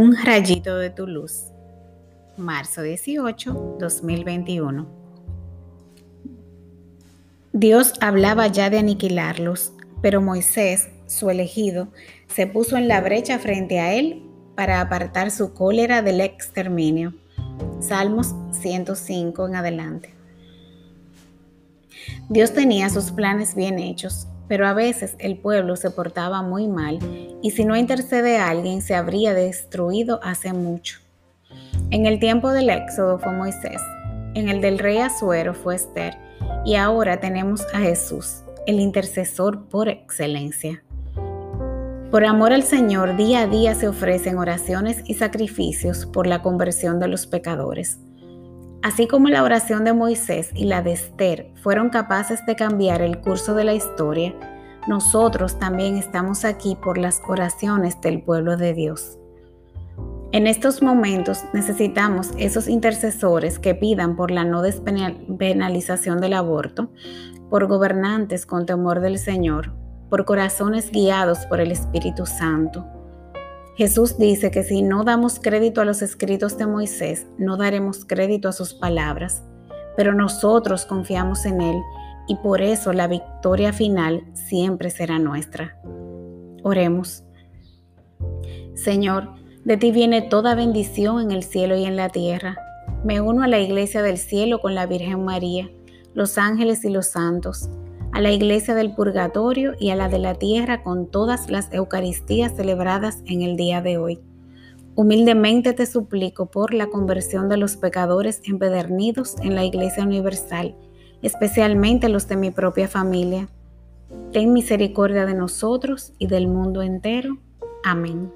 Un rayito de tu luz. Marzo 18, 2021. Dios hablaba ya de aniquilarlos, pero Moisés, su elegido, se puso en la brecha frente a él para apartar su cólera del exterminio. Salmos 105 en adelante. Dios tenía sus planes bien hechos, pero a veces el pueblo se portaba muy mal y si no intercede alguien se habría destruido hace mucho. En el tiempo del Éxodo fue Moisés, en el del rey Azuero fue Esther y ahora tenemos a Jesús, el intercesor por excelencia. Por amor al Señor, día a día se ofrecen oraciones y sacrificios por la conversión de los pecadores. Así como la oración de Moisés y la de Esther fueron capaces de cambiar el curso de la historia, nosotros también estamos aquí por las oraciones del pueblo de Dios. En estos momentos necesitamos esos intercesores que pidan por la no despenalización del aborto, por gobernantes con temor del Señor, por corazones guiados por el Espíritu Santo. Jesús dice que si no damos crédito a los escritos de Moisés, no daremos crédito a sus palabras, pero nosotros confiamos en Él y por eso la victoria final siempre será nuestra. Oremos. Señor, de ti viene toda bendición en el cielo y en la tierra. Me uno a la iglesia del cielo con la Virgen María, los ángeles y los santos, a la iglesia del purgatorio y a la de la tierra con todas las Eucaristías celebradas en el día de hoy. Humildemente te suplico por la conversión de los pecadores empedernidos en la Iglesia Universal especialmente los de mi propia familia. Ten misericordia de nosotros y del mundo entero. Amén.